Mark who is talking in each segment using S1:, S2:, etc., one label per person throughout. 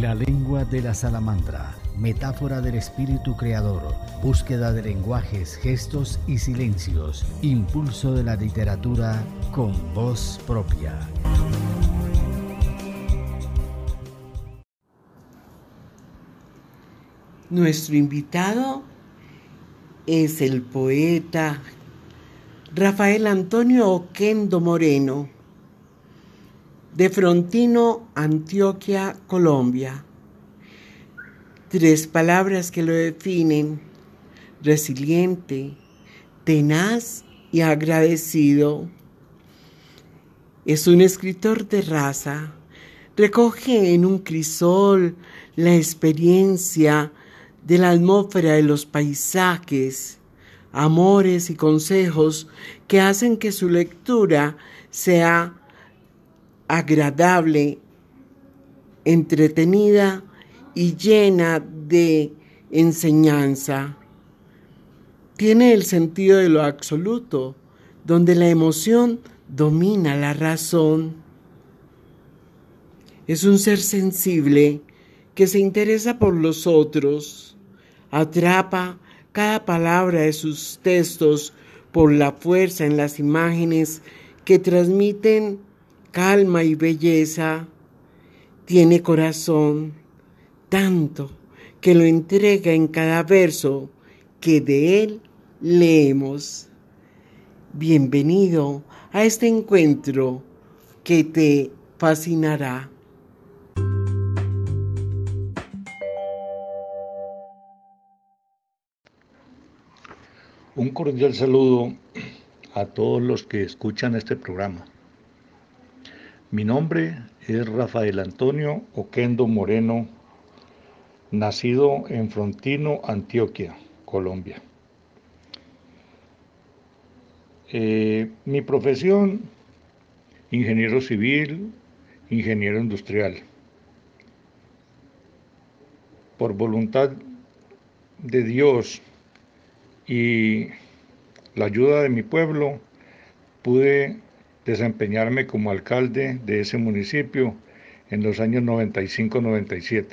S1: La lengua de la salamandra, metáfora del espíritu creador, búsqueda de lenguajes, gestos y silencios, impulso de la literatura con voz propia.
S2: Nuestro invitado es el poeta Rafael Antonio Oquendo Moreno, de Frontino, Antioquia, Colombia. Tres palabras que lo definen, resiliente, tenaz y agradecido. Es un escritor de raza, recoge en un crisol la experiencia de la atmósfera de los paisajes, amores y consejos que hacen que su lectura sea agradable, entretenida y llena de enseñanza. Tiene el sentido de lo absoluto, donde la emoción domina la razón. Es un ser sensible que se interesa por los otros atrapa cada palabra de sus textos por la fuerza en las imágenes que transmiten calma y belleza. Tiene corazón, tanto que lo entrega en cada verso que de él leemos. Bienvenido a este encuentro que te fascinará.
S3: Un cordial saludo a todos los que escuchan este programa. Mi nombre es Rafael Antonio Oquendo Moreno, nacido en Frontino, Antioquia, Colombia. Eh, mi profesión, ingeniero civil, ingeniero industrial. Por voluntad de Dios, y la ayuda de mi pueblo pude desempeñarme como alcalde de ese municipio en los años 95-97.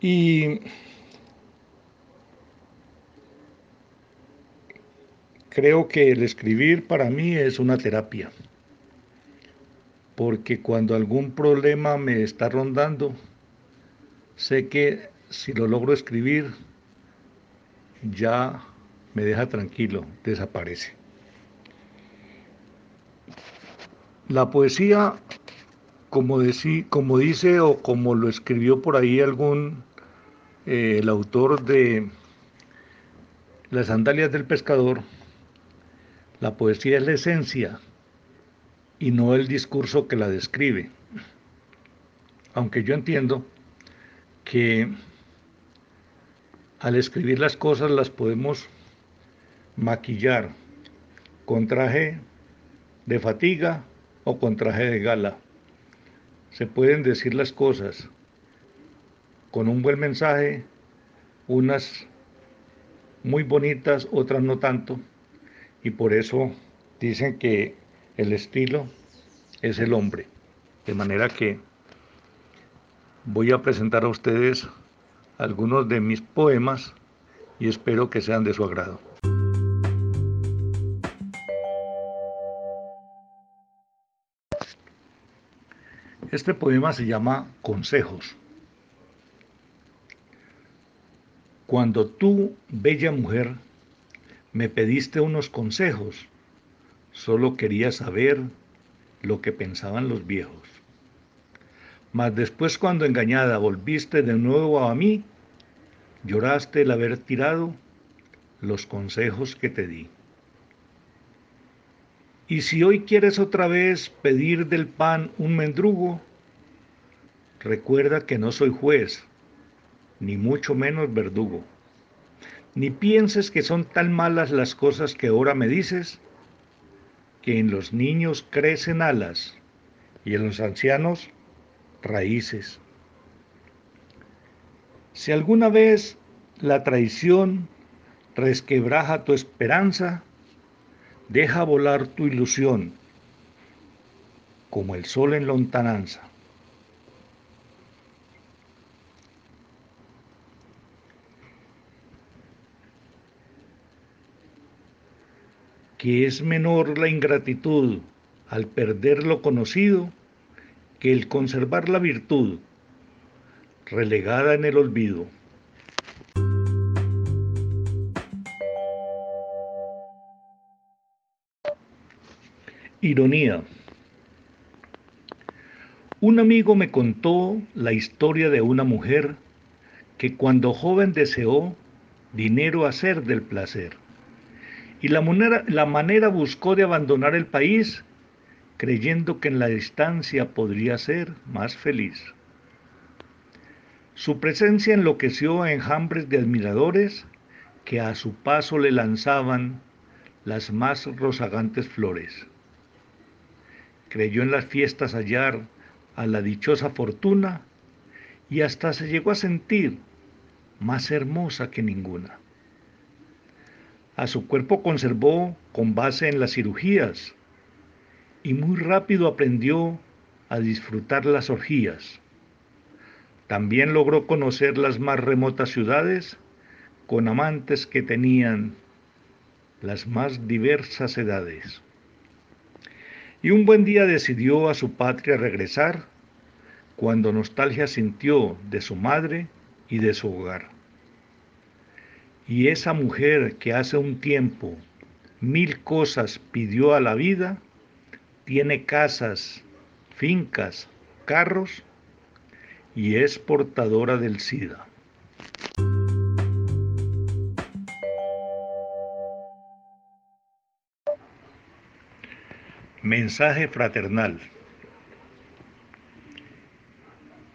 S3: Y creo que el escribir para mí es una terapia, porque cuando algún problema me está rondando, sé que si lo logro escribir, ya me deja tranquilo, desaparece. La poesía, como, dice o como lo escribió por ahí algún, eh, el autor de Las sandalias del pescador, la poesía es la esencia y no el discurso que la describe. Aunque yo entiendo que al escribir las cosas las podemos maquillar con traje de fatiga o con traje de gala. Se pueden decir las cosas con un buen mensaje, unas muy bonitas, otras no tanto, y por eso dicen que el estilo es el hombre. De manera que voy a presentar a ustedes algunos de mis poemas y espero que sean de su agrado. Este poema se llama Consejos. Cuando tú, bella mujer, me pediste unos consejos, solo quería saber lo que pensaban los viejos. Mas después cuando engañada volviste de nuevo a mí, lloraste el haber tirado los consejos que te di. Y si hoy quieres otra vez pedir del pan un mendrugo, recuerda que no soy juez, ni mucho menos verdugo. Ni pienses que son tan malas las cosas que ahora me dices, que en los niños crecen alas y en los ancianos raíces. Si alguna vez la traición resquebraja tu esperanza, Deja volar tu ilusión como el sol en lontananza. Que es menor la ingratitud al perder lo conocido que el conservar la virtud relegada en el olvido. Ironía. Un amigo me contó la historia de una mujer que cuando joven deseó dinero hacer del placer y la manera, la manera buscó de abandonar el país creyendo que en la distancia podría ser más feliz. Su presencia enloqueció a enjambres de admiradores que a su paso le lanzaban las más rozagantes flores. Creyó en las fiestas hallar a la dichosa fortuna y hasta se llegó a sentir más hermosa que ninguna. A su cuerpo conservó con base en las cirugías y muy rápido aprendió a disfrutar las orgías. También logró conocer las más remotas ciudades con amantes que tenían las más diversas edades. Y un buen día decidió a su patria regresar cuando nostalgia sintió de su madre y de su hogar. Y esa mujer que hace un tiempo mil cosas pidió a la vida, tiene casas, fincas, carros y es portadora del SIDA. Mensaje fraternal.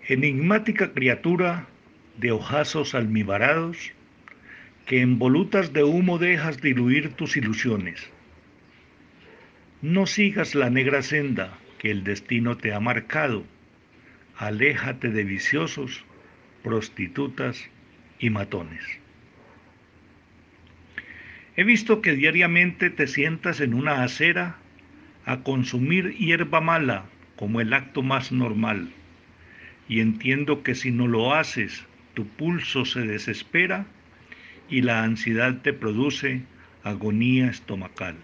S3: Enigmática criatura de ojazos almibarados, que en volutas de humo dejas diluir tus ilusiones. No sigas la negra senda que el destino te ha marcado. Aléjate de viciosos, prostitutas y matones. He visto que diariamente te sientas en una acera a consumir hierba mala como el acto más normal. Y entiendo que si no lo haces, tu pulso se desespera y la ansiedad te produce agonía estomacal.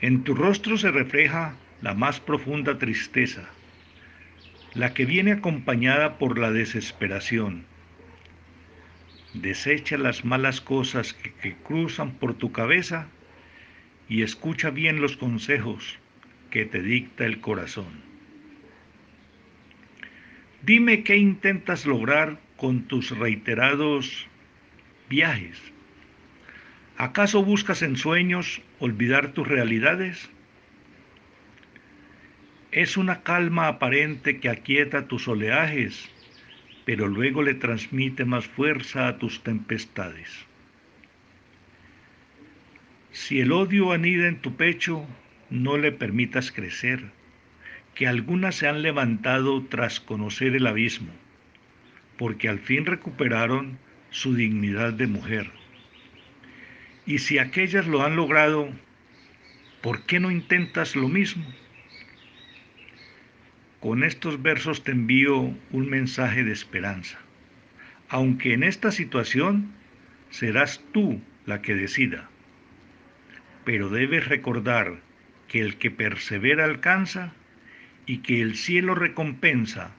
S3: En tu rostro se refleja la más profunda tristeza, la que viene acompañada por la desesperación. Desecha las malas cosas que, que, cruzan por tu cabeza y escucha bien los consejos que te dicta el corazón. Dime qué intentas lograr con tus reiterados viajes. ¿Acaso buscas en sueños olvidar tus realidades? Es una calma aparente que aquieta tus oleajes, pero luego le transmite más fuerza a tus tempestades. Si el odio anida en tu pecho, no le permitas crecer, que algunas se han levantado tras conocer el abismo, porque al fin recuperaron su dignidad de mujer. Y si aquellas lo han logrado, ¿por qué no intentas lo mismo? Con estos versos te envío un mensaje de esperanza, aunque en esta situación serás tú la que decida pero debes recordar que el que persevera alcanza y que el cielo recompensa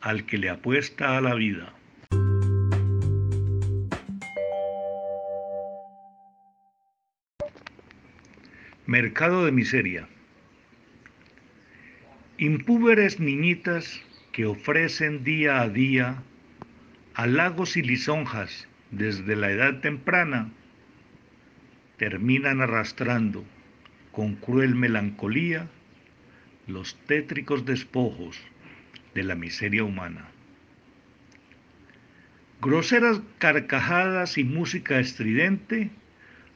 S3: al que le apuesta a la vida. Mercado de miseria. Impúberes niñitas que ofrecen día a día halagos y lisonjas desde la edad temprana terminan arrastrando con cruel melancolía los tétricos despojos de la miseria humana. Groseras carcajadas y música estridente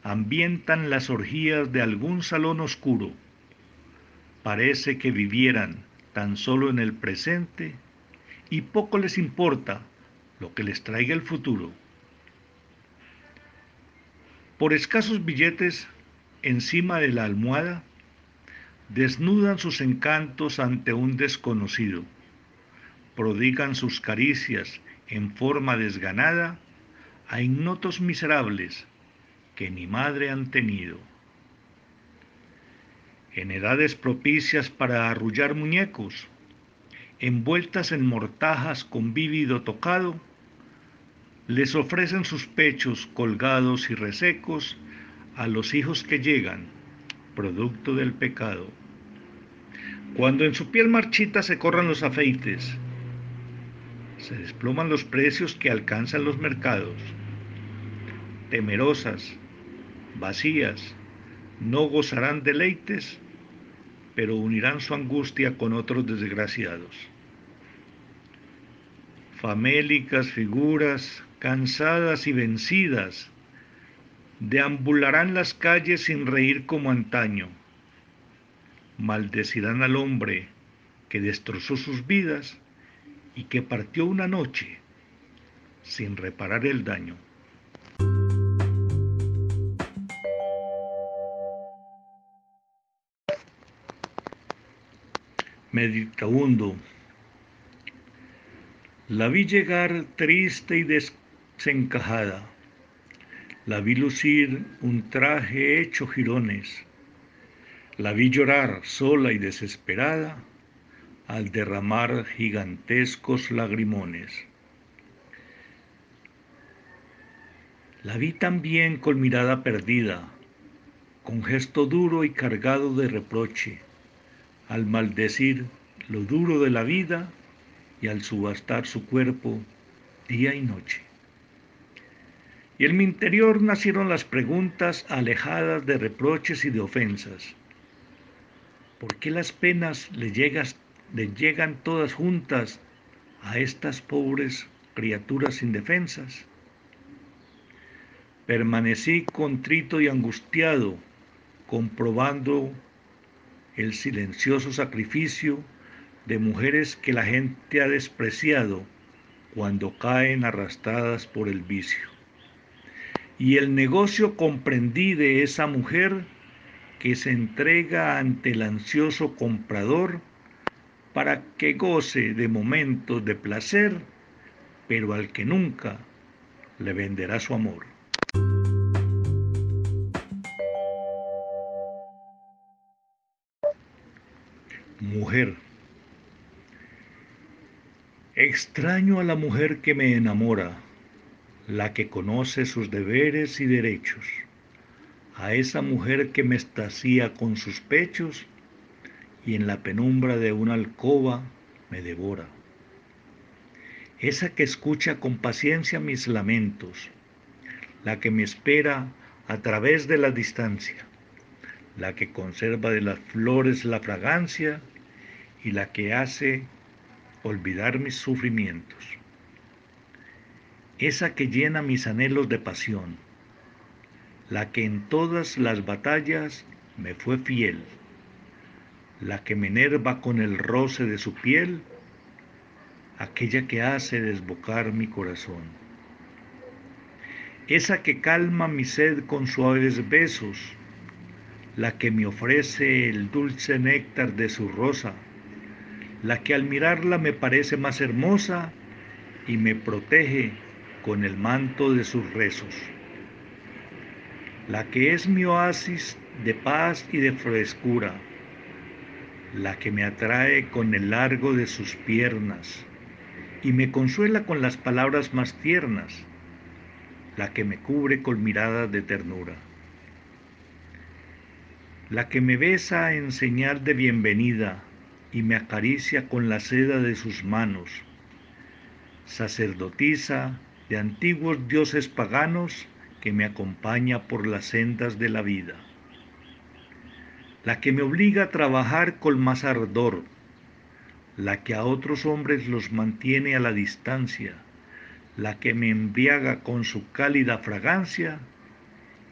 S3: ambientan las orgías de algún salón oscuro. Parece que vivieran tan solo en el presente y poco les importa lo que les traiga el futuro. Por escasos billetes encima de la almohada, desnudan sus encantos ante un desconocido, prodigan sus caricias en forma desganada a ignotos miserables que ni madre han tenido. En edades propicias para arrullar muñecos, envueltas en mortajas con vívido tocado, les ofrecen sus pechos colgados y resecos a los hijos que llegan, producto del pecado. Cuando en su piel marchita se corran los afeites, se desploman los precios que alcanzan los mercados. Temerosas, vacías, no gozarán deleites, pero unirán su angustia con otros desgraciados. Famélicas figuras, cansadas y vencidas, deambularán las calles sin reír como antaño. Maldecirán al hombre que destrozó sus vidas y que partió una noche sin reparar el daño. Meditabundo. La vi llegar triste y desencajada. La vi lucir un traje hecho jirones. La vi llorar sola y desesperada al derramar gigantescos lagrimones. La vi también con mirada perdida, con gesto duro y cargado de reproche, al maldecir lo duro de la vida y al subastar su cuerpo día y noche. Y en mi interior nacieron las preguntas alejadas de reproches y de ofensas. ¿Por qué las penas le, llegas, le llegan todas juntas a estas pobres criaturas indefensas? Permanecí contrito y angustiado, comprobando el silencioso sacrificio de mujeres que la gente ha despreciado cuando caen arrastradas por el vicio. Y el negocio comprendí de esa mujer que se entrega ante el ansioso comprador para que goce de momentos de placer, pero al que nunca le venderá su amor. Mujer. Extraño a la mujer que me enamora, la que conoce sus deberes y derechos, a esa mujer que me estacía con sus pechos y en la penumbra de una alcoba me devora. Esa que escucha con paciencia mis lamentos, la que me espera a través de la distancia, la que conserva de las flores la fragancia y la que hace olvidar mis sufrimientos. Esa que llena mis anhelos de pasión, la que en todas las batallas me fue fiel la que me enerva con el roce de su piel, aquella que hace desbocar mi corazón. Esa que calma mi sed con suaves besos, la que me ofrece el dulce néctar de su rosa, la que al mirarla me parece más hermosa y me protege con el manto de sus rezos, la que es mi oasis de paz y de frescura, la que me atrae con el largo de sus piernas y me consuela con las palabras más tiernas, la que me cubre con miradas de ternura, la que me besa en señal de bienvenida y me acaricia con la seda de sus manos, sacerdotisa de antiguos dioses paganos que me acompaña por las sendas de la vida la que me obliga a trabajar con más ardor, la que a otros hombres los mantiene a la distancia, la que me embriaga con su cálida fragancia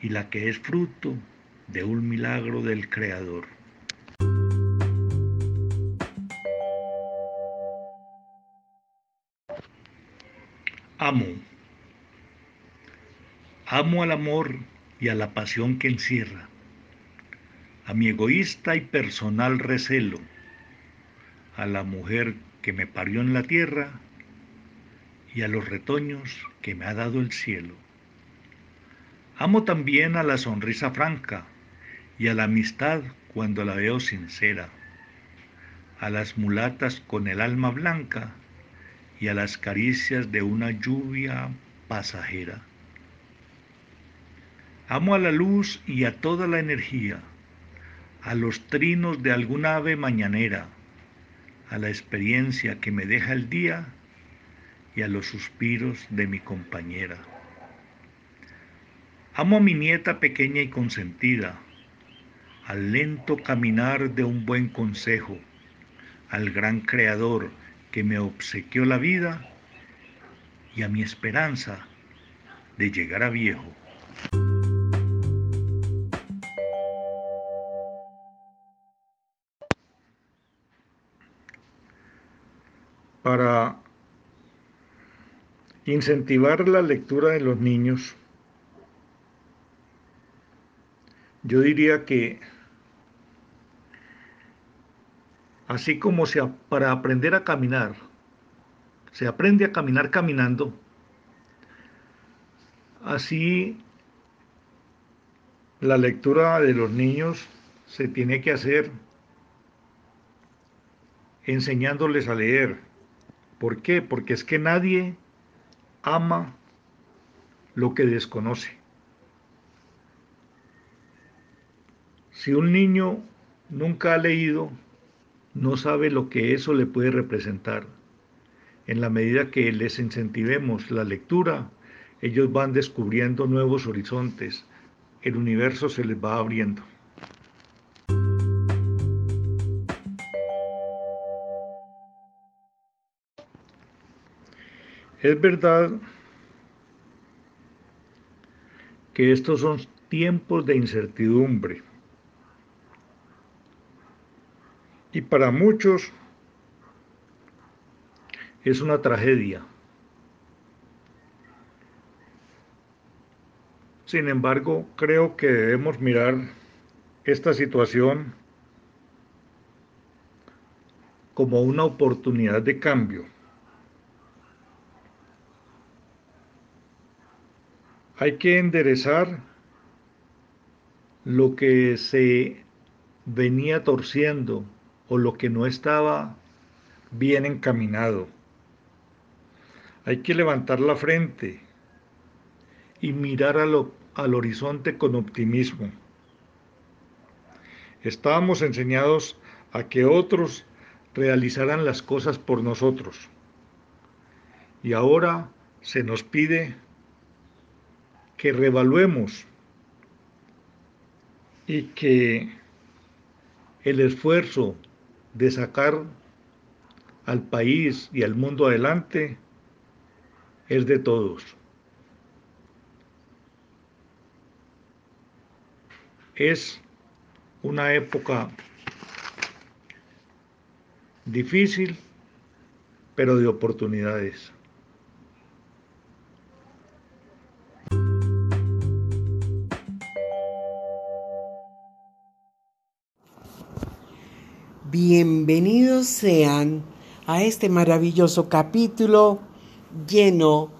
S3: y la que es fruto de un milagro del Creador. Amo. Amo al amor y a la pasión que encierra a mi egoísta y personal recelo, a la mujer que me parió en la tierra y a los retoños que me ha dado el cielo. Amo también a la sonrisa franca y a la amistad cuando la veo sincera, a las mulatas con el alma blanca y a las caricias de una lluvia pasajera. Amo a la luz y a toda la energía, a los trinos de algún ave mañanera, a la experiencia que me deja el día y a los suspiros de mi compañera. Amo a mi nieta pequeña y consentida, al lento caminar de un buen consejo, al gran creador que me obsequió la vida y a mi esperanza de llegar a viejo. Para incentivar la lectura de los niños, yo diría que así como se, para aprender a caminar, se aprende a caminar caminando, así la lectura de los niños se tiene que hacer enseñándoles a leer. ¿Por qué? Porque es que nadie ama lo que desconoce. Si un niño nunca ha leído, no sabe lo que eso le puede representar. En la medida que les incentivemos la lectura, ellos van descubriendo nuevos horizontes, el universo se les va abriendo. Es verdad que estos son tiempos de incertidumbre y para muchos es una tragedia. Sin embargo, creo que debemos mirar esta situación como una oportunidad de cambio. Hay que enderezar lo que se venía torciendo o lo que no estaba bien encaminado. Hay que levantar la frente y mirar al horizonte con optimismo. Estábamos enseñados a que otros realizaran las cosas por nosotros. Y ahora se nos pide que revaluemos y que el esfuerzo de sacar al país y al mundo adelante es de todos. Es una época difícil, pero de oportunidades.
S2: Bienvenidos sean a este maravilloso capítulo lleno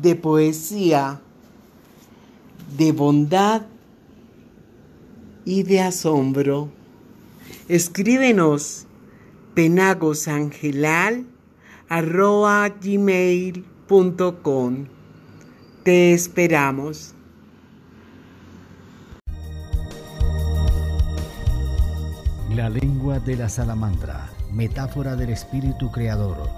S2: de poesía, de bondad y de asombro. Escríbenos penagosangelal.gmail.com Te esperamos.
S1: La de la salamandra, metáfora del espíritu creador